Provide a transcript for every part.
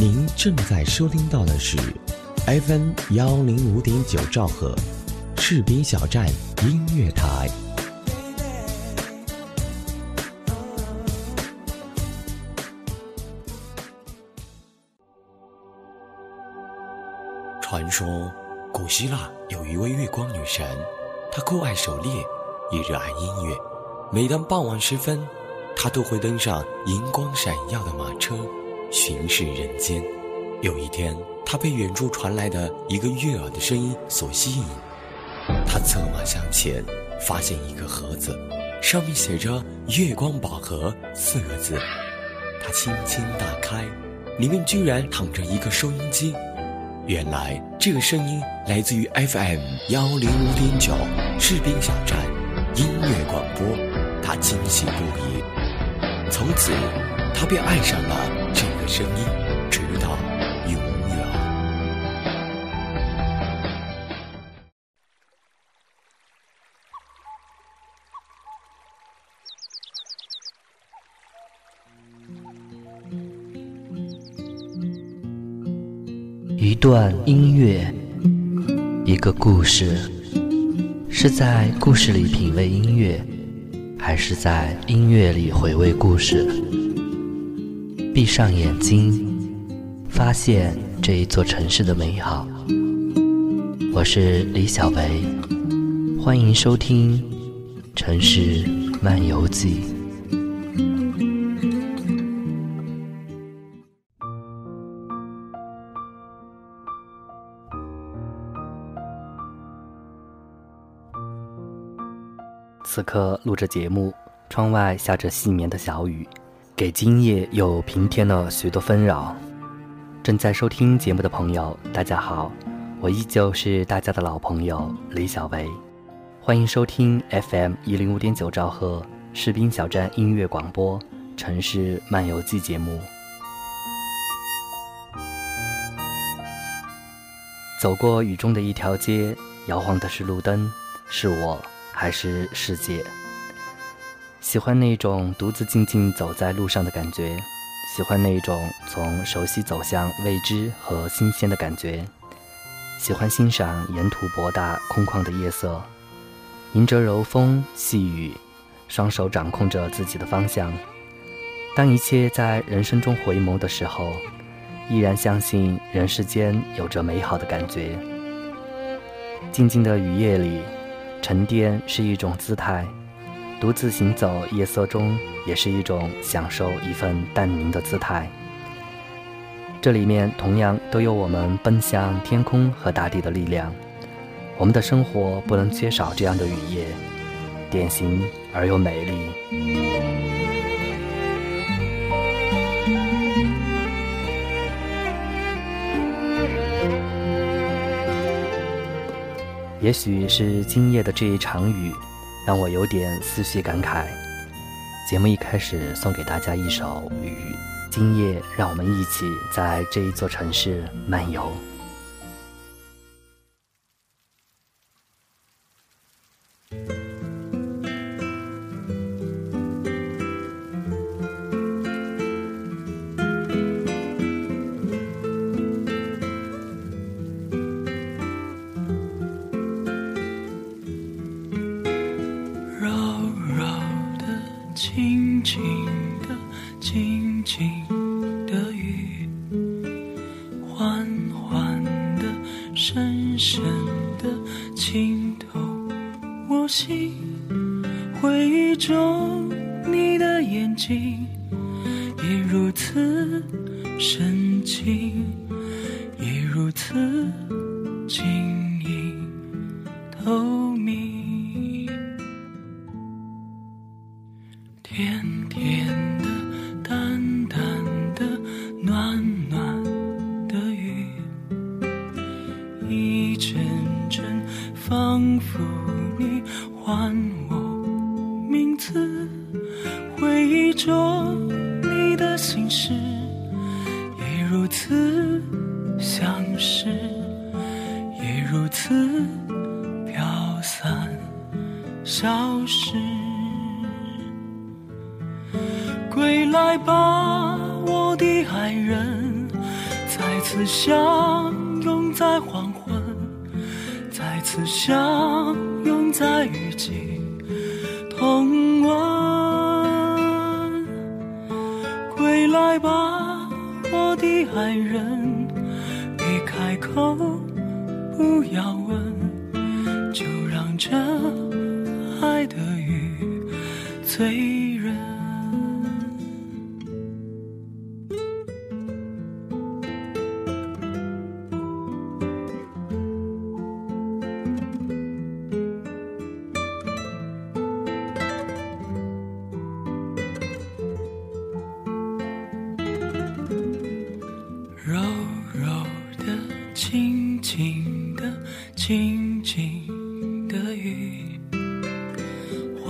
您正在收听到的是 FM 幺零五点九兆赫，士兵小站音乐台。传说，古希腊有一位月光女神，她酷爱狩猎，也热爱音乐。每当傍晚时分，她都会登上银光闪耀的马车，巡视人间。有一天，他被远处传来的一个悦耳的声音所吸引，他策马向前，发现一个盒子，上面写着“月光宝盒”四个字。他轻轻打开，里面居然躺着一个收音机。原来这个声音来自于 FM 幺零五点九士兵小站音乐广播，他惊喜不已。从此，他便爱上了声音，直到永远。一段音乐，一个故事，是在故事里品味音乐，还是在音乐里回味故事？闭上眼睛，发现这一座城市的美好。我是李小维，欢迎收听《城市漫游记》。此刻录着节目，窗外下着细绵的小雨，给今夜又平添了许多纷扰。正在收听节目的朋友，大家好，我依旧是大家的老朋友李小维，欢迎收听 FM 一零五点九兆赫士兵小站音乐广播《城市漫游记》节目。走过雨中的一条街，摇晃的是路灯，是我。还是世界。喜欢那种独自静静走在路上的感觉，喜欢那种从熟悉走向未知和新鲜的感觉，喜欢欣赏沿途博大空旷的夜色，迎着柔风细雨，双手掌控着自己的方向。当一切在人生中回眸的时候，依然相信人世间有着美好的感觉。静静的雨夜里。沉淀是一种姿态，独自行走夜色中，也是一种享受一份淡宁的姿态。这里面同样都有我们奔向天空和大地的力量。我们的生活不能缺少这样的雨夜，典型而又美丽。也许是今夜的这一场雨，让我有点思绪感慨。节目一开始送给大家一首《雨》，今夜让我们一起在这一座城市漫游。轻轻的轻轻的雨缓缓的深深的浸透我心回忆中来吧，我的爱人，再次相拥在黄昏，再次相拥在雨季同吻。归来吧，我的爱人，别开口，不要问，就让这爱的雨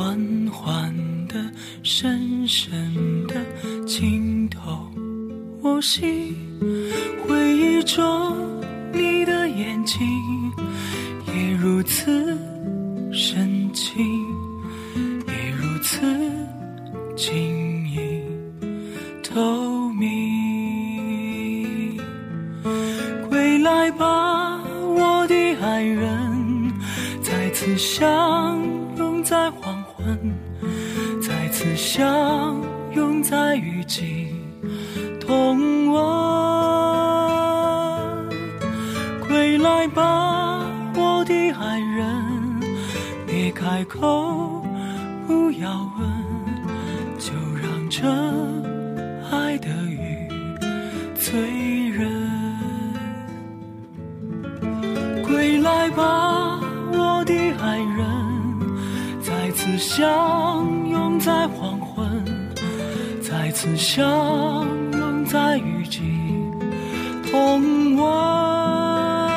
缓缓的深深的浸透我心回忆中你的眼睛也如此次相拥在黄昏，再次相拥在雨季同晚。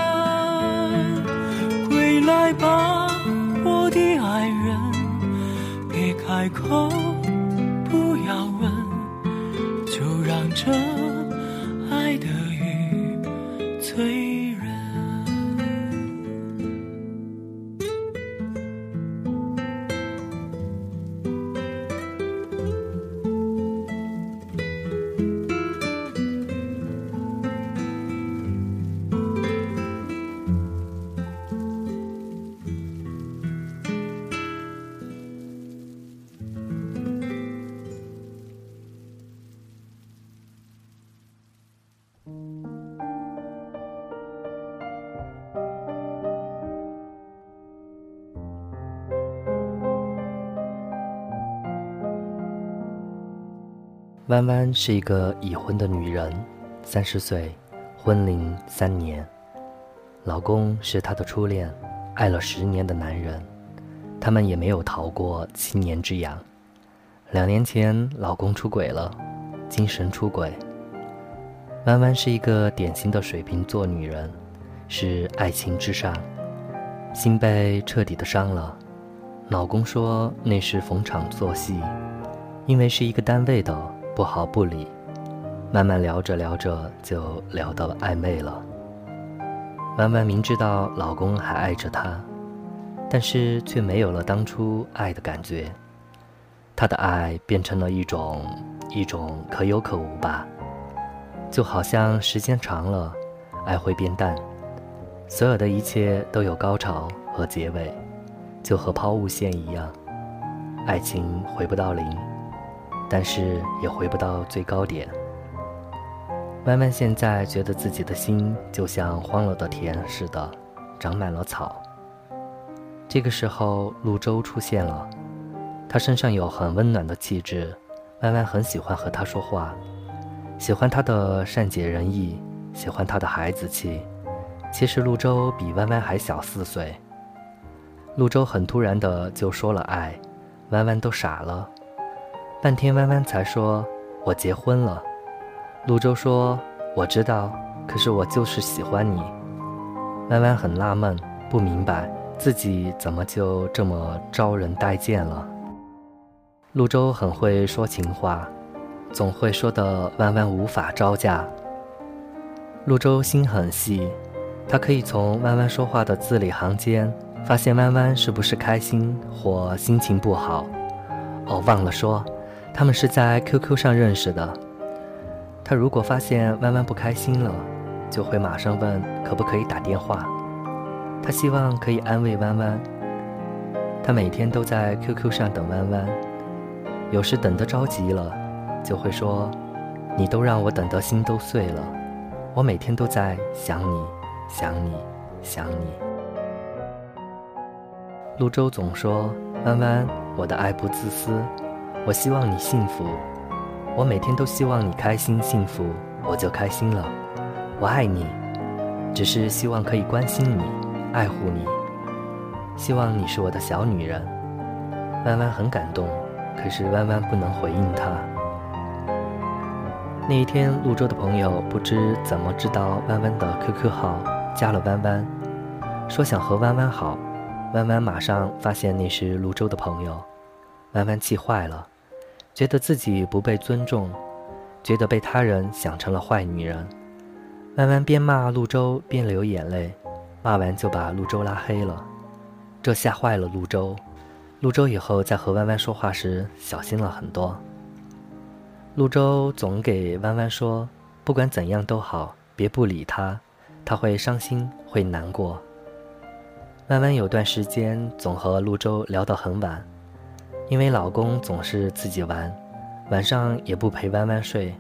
归来吧，我的爱人，别开口，弯弯是一个已婚的女人，三十岁，婚龄三年，老公是她的初恋，爱了十年的男人，他们也没有逃过七年之痒。两年前，老公出轨了，精神出轨。弯弯是一个典型的水瓶座女人，是爱情至上，心被彻底的伤了。老公说那是逢场作戏，因为是一个单位的。不好不理，慢慢聊着聊着就聊到了暧昧了。弯弯明知道老公还爱着她，但是却没有了当初爱的感觉。她的爱变成了一种一种可有可无吧，就好像时间长了，爱会变淡。所有的一切都有高潮和结尾，就和抛物线一样，爱情回不到零。但是也回不到最高点。弯弯现在觉得自己的心就像荒了的田似的，长满了草。这个时候，陆舟出现了，他身上有很温暖的气质，弯弯很喜欢和他说话，喜欢他的善解人意，喜欢他的孩子气。其实陆舟比弯弯还小四岁。陆舟很突然的就说了爱，弯弯都傻了。半天，弯弯才说：“我结婚了。”陆舟说：“我知道，可是我就是喜欢你。”弯弯很纳闷，不明白自己怎么就这么招人待见了。陆舟很会说情话，总会说的弯弯无法招架。陆舟心很细，他可以从弯弯说话的字里行间发现弯弯是不是开心或心情不好。哦，忘了说。他们是在 QQ 上认识的。他如果发现弯弯不开心了，就会马上问可不可以打电话。他希望可以安慰弯弯。他每天都在 QQ 上等弯弯，有时等得着急了，就会说：“你都让我等得心都碎了，我每天都在想你，想你，想你。”陆舟总说：“弯弯，我的爱不自私，我希望你幸福，我每天都希望你开心幸福，我就开心了。我爱你，只是希望可以关心你，爱护你。”希望你是我的小女人，弯弯很感动，可是弯弯不能回应他。那一天，潞州的朋友不知怎么知道弯弯的 QQ 号，加了弯弯，说想和弯弯好。弯弯马上发现那是潞州的朋友，弯弯气坏了，觉得自己不被尊重，觉得被他人想成了坏女人。弯弯边骂潞州边流眼泪，骂完就把潞州拉黑了。这吓坏了潞州，潞州以后在和弯弯说话时小心了很多。潞州总给弯弯说，不管怎样都好，别不理他，他会伤心会难过。弯弯有段时间总和潞州聊到很晚，因为老公总是自己玩，晚上也不陪弯弯睡，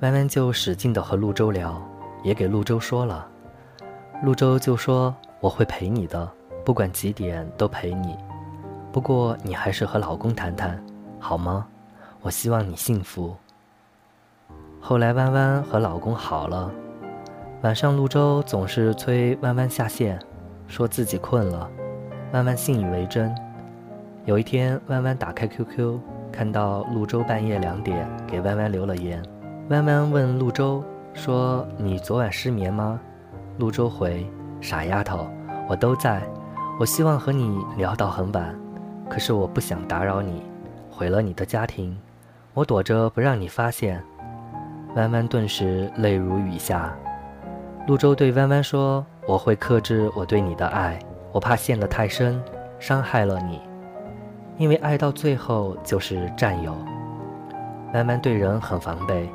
弯弯就使劲的和陆周聊，也给陆周说了，陆周就说我会陪你的。不管几点都陪你，不过你还是和老公谈谈，好吗？我希望你幸福。后来弯弯和老公好了，晚上陆周总是催弯弯下线，说自己困了，弯弯信以为真。有一天，弯弯打开 QQ，看到陆舟半夜两点给弯弯留了言，弯弯问陆舟说：“你昨晚失眠吗？”陆舟回：“傻丫头，我都在。”我希望和你聊到很晚，可是我不想打扰你，毁了你的家庭，我躲着不让你发现。弯弯顿时泪如雨下。陆舟对弯弯说：“我会克制我对你的爱，我怕陷得太深，伤害了你，因为爱到最后就是占有。”弯弯对人很防备，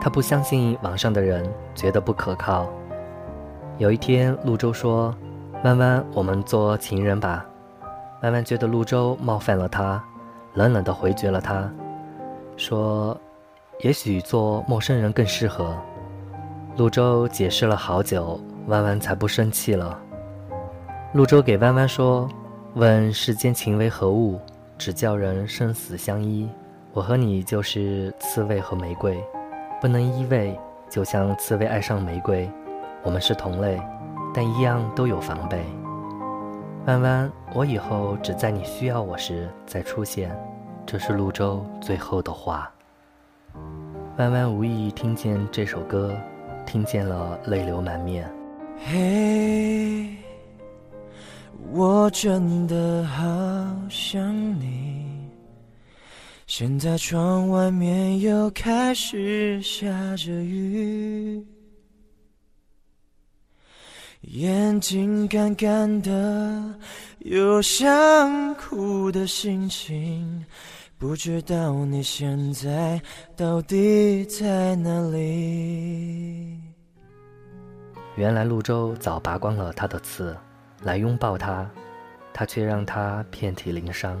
他不相信网上的人，觉得不可靠。有一天，陆舟说。弯弯，我们做情人吧。弯弯觉得陆舟冒犯了他，冷冷地回绝了他，说：“也许做陌生人更适合。”陆舟解释了好久，弯弯才不生气了。陆舟给弯弯说：“问世间情为何物，只叫人生死相依。我和你就是刺猬和玫瑰，不能依偎，就像刺猬爱上玫瑰。我们是同类。”但一样都有防备。弯弯，我以后只在你需要我时再出现。这是陆舟最后的话。弯弯无意听见这首歌，听见了泪流满面。嘿，我真的好想你。现在窗外面又开始下着雨。眼睛干干的，有想哭的心情，不知道你现在到底在哪里。原来潞州早拔光了他的刺，来拥抱他，他却让他遍体鳞伤。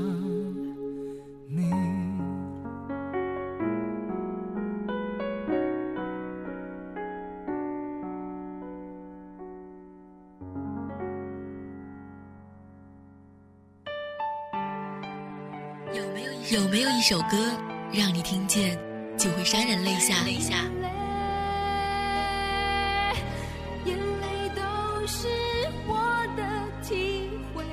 一首歌让你听见就会潸然泪下？泪下。眼泪都是我的体会。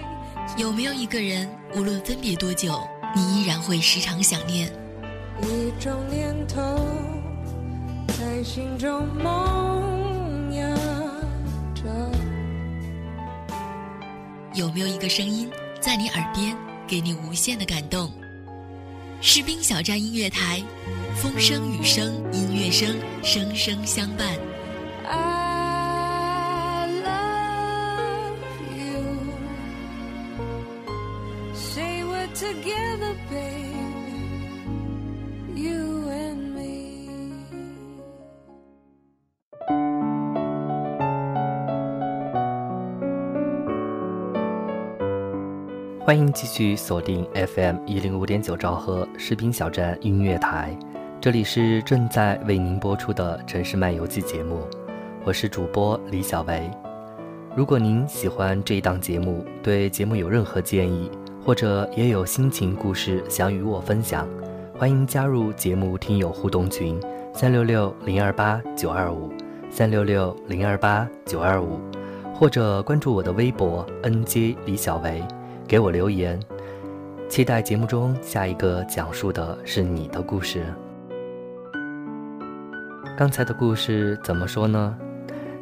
有没有一个人，无论分别多久，你依然会时常想念？一种念头在心中萌芽着。有没有一个声音在你耳边，给你无限的感动？士兵小站音乐台，风声雨声音乐声，声声相伴。欢迎继续锁定 FM 一零五点九兆赫士兵小站音乐台，这里是正在为您播出的城市漫游记节目，我是主播李小维。如果您喜欢这一档节目，对节目有任何建议，或者也有心情故事想与我分享，欢迎加入节目听友互动群三六六零二八九二五三六六零二八九二五，或者关注我的微博 NJ 李小维。给我留言，期待节目中下一个讲述的是你的故事。刚才的故事怎么说呢？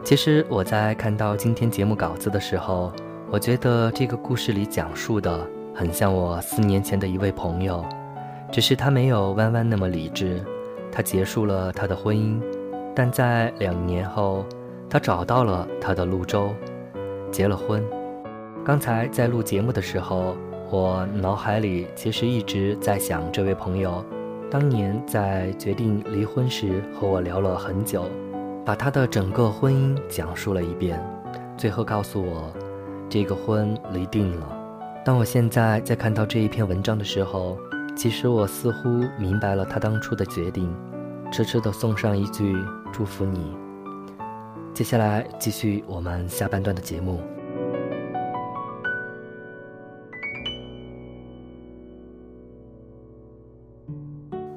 其实我在看到今天节目稿子的时候，我觉得这个故事里讲述的很像我四年前的一位朋友，只是他没有弯弯那么理智。他结束了他的婚姻，但在两年后，他找到了他的泸州，结了婚。刚才在录节目的时候，我脑海里其实一直在想这位朋友，当年在决定离婚时和我聊了很久，把他的整个婚姻讲述了一遍，最后告诉我，这个婚离定了。当我现在在看到这一篇文章的时候。其实我似乎明白了他当初的决定，痴痴的送上一句祝福你。接下来继续我们下半段的节目。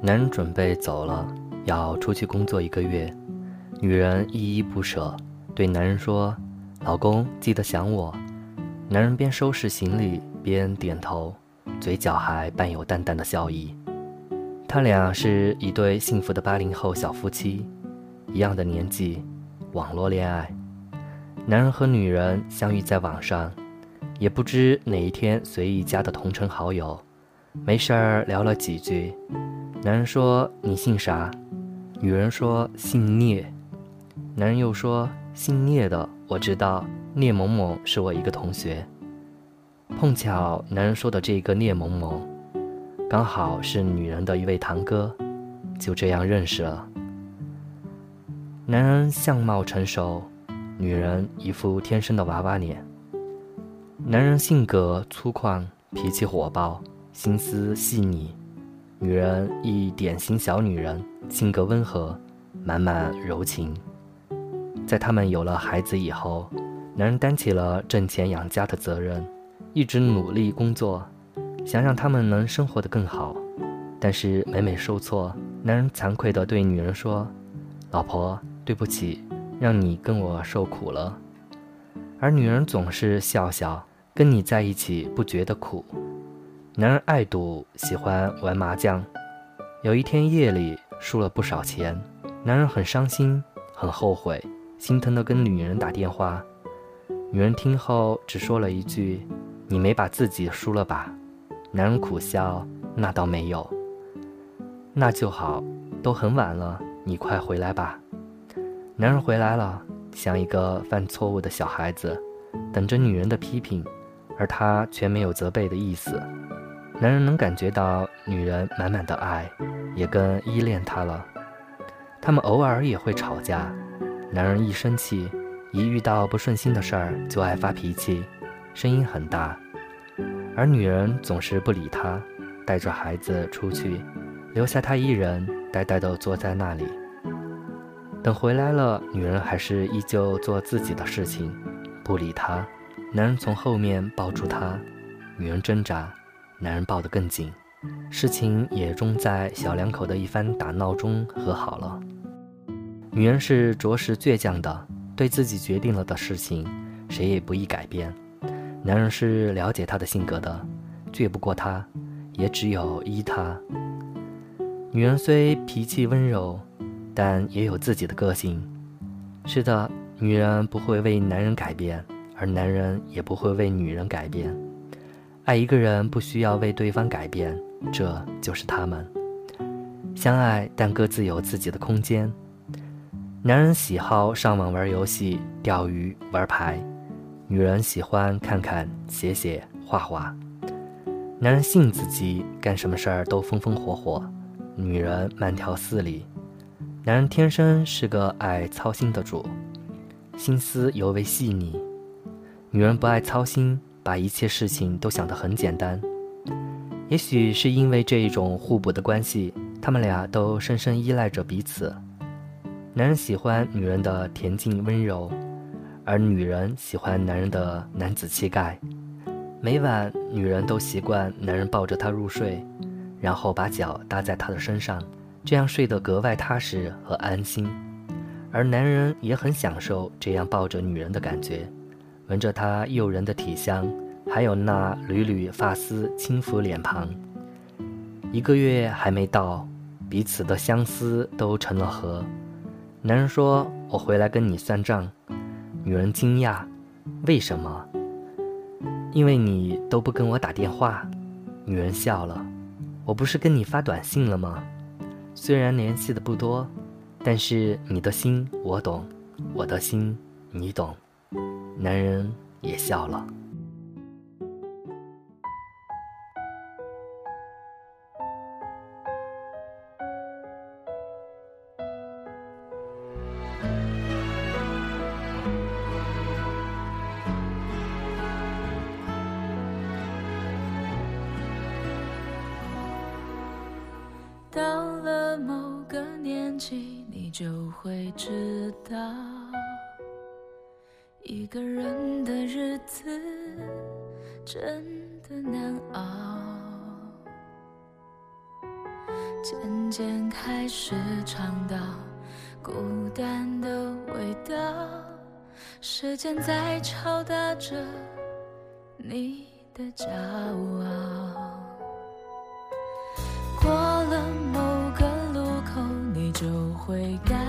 男人准备走了，要出去工作一个月，女人依依不舍，对男人说：“老公，记得想我。”男人边收拾行李边点头。嘴角还伴有淡淡的笑意，他俩是一对幸福的八零后小夫妻，一样的年纪，网络恋爱。男人和女人相遇在网上，也不知哪一天随意加的同城好友，没事儿聊了几句。男人说：“你姓啥？”女人说：“姓聂。”男人又说：“姓聂的我知道，聂某某是我一个同学。”碰巧，男人说的这个聂某某，刚好是女人的一位堂哥，就这样认识了。男人相貌成熟，女人一副天生的娃娃脸。男人性格粗犷，脾气火爆，心思细腻；女人一典型小女人，性格温和，满满柔情。在他们有了孩子以后，男人担起了挣钱养家的责任。一直努力工作，想让他们能生活得更好，但是每每受挫，男人惭愧地对女人说：“老婆，对不起，让你跟我受苦了。”而女人总是笑笑：“跟你在一起不觉得苦。”男人爱赌，喜欢玩麻将。有一天夜里输了不少钱，男人很伤心，很后悔，心疼地跟女人打电话。女人听后只说了一句。你没把自己输了吧？男人苦笑：“那倒没有。”那就好，都很晚了，你快回来吧。男人回来了，像一个犯错误的小孩子，等着女人的批评，而他却没有责备的意思。男人能感觉到女人满满的爱，也更依恋她了。他们偶尔也会吵架，男人一生气，一遇到不顺心的事儿就爱发脾气。声音很大，而女人总是不理他，带着孩子出去，留下他一人呆呆地坐在那里。等回来了，女人还是依旧做自己的事情，不理他。男人从后面抱住她，女人挣扎，男人抱得更紧。事情也终在小两口的一番打闹中和好了。女人是着实倔强的，对自己决定了的事情，谁也不易改变。男人是了解她的性格的，倔不过她，也只有依她。女人虽脾气温柔，但也有自己的个性。是的，女人不会为男人改变，而男人也不会为女人改变。爱一个人不需要为对方改变，这就是他们相爱，但各自有自己的空间。男人喜好上网玩游戏、钓鱼、玩牌。女人喜欢看看、写写、画画，男人性子急，干什么事儿都风风火火；女人慢条斯理。男人天生是个爱操心的主，心思尤为细腻；女人不爱操心，把一切事情都想得很简单。也许是因为这一种互补的关系，他们俩都深深依赖着彼此。男人喜欢女人的恬静温柔。而女人喜欢男人的男子气概，每晚女人都习惯男人抱着她入睡，然后把脚搭在她的身上，这样睡得格外踏实和安心。而男人也很享受这样抱着女人的感觉，闻着她诱人的体香还有那缕缕发丝轻抚脸庞。一个月还没到彼此的相思都成了河。男人说我回来跟你算账。女人惊讶为什么？因为你都不跟我打电话。女人笑了我不是跟你发短信了吗？虽然联系的不多但是你的心我懂我的心你懂。男人也笑了。到了某个年纪你就会知道一个人的日子真的难熬。渐渐开始尝到孤单的味道时间在敲打着你的骄傲。过了某个路口你就会感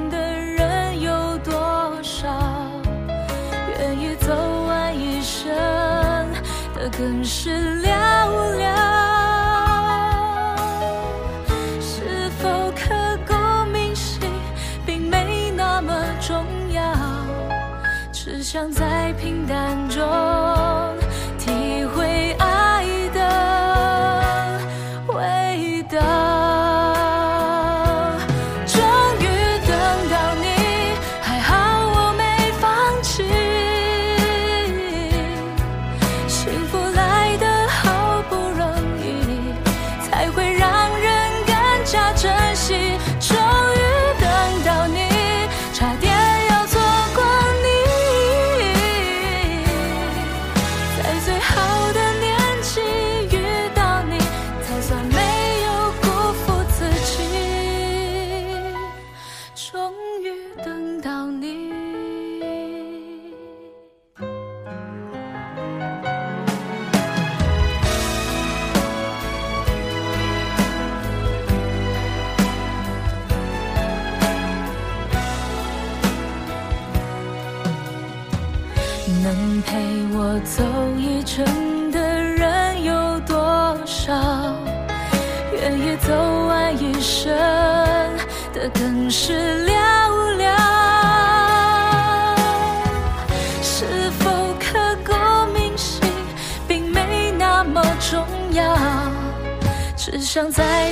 更是亮。等到你想在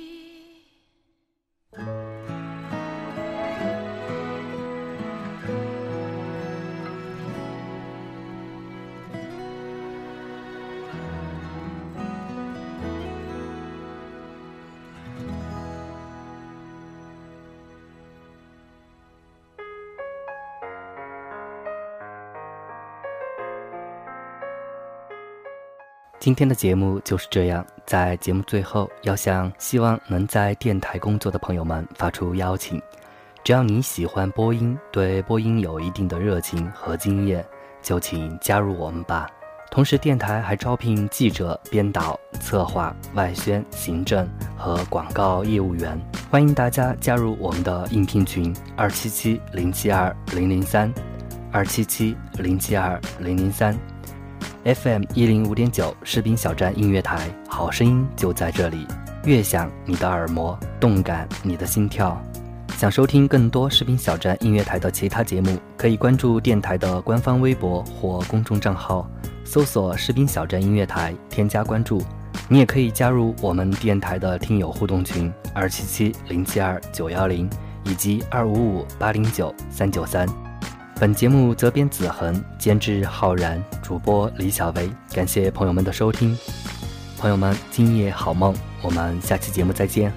今天的节目就是这样，在节目最后，要向希望能在电台工作的朋友们发出邀请：只要你喜欢播音，对播音有一定的热情和经验，就请加入我们吧。同时，电台还招聘记者、编导、策划、外宣、行政和广告业务员，欢迎大家加入我们的应聘群：二七七零七二零零三，二七七零七二零零三。FM 一零五点九士兵小站音乐台，好声音就在这里，悦享你的耳膜，动感你的心跳。想收听更多士兵小站音乐台的其他节目，可以关注电台的官方微博或公众账号，搜索“士兵小站音乐台”，添加关注。你也可以加入我们电台的听友互动群：二七七零七二九幺零以及二五五八零九三九三。本节目责编子恒，监制浩然，主播李小维。感谢朋友们的收听，朋友们今夜好梦，我们下期节目再见。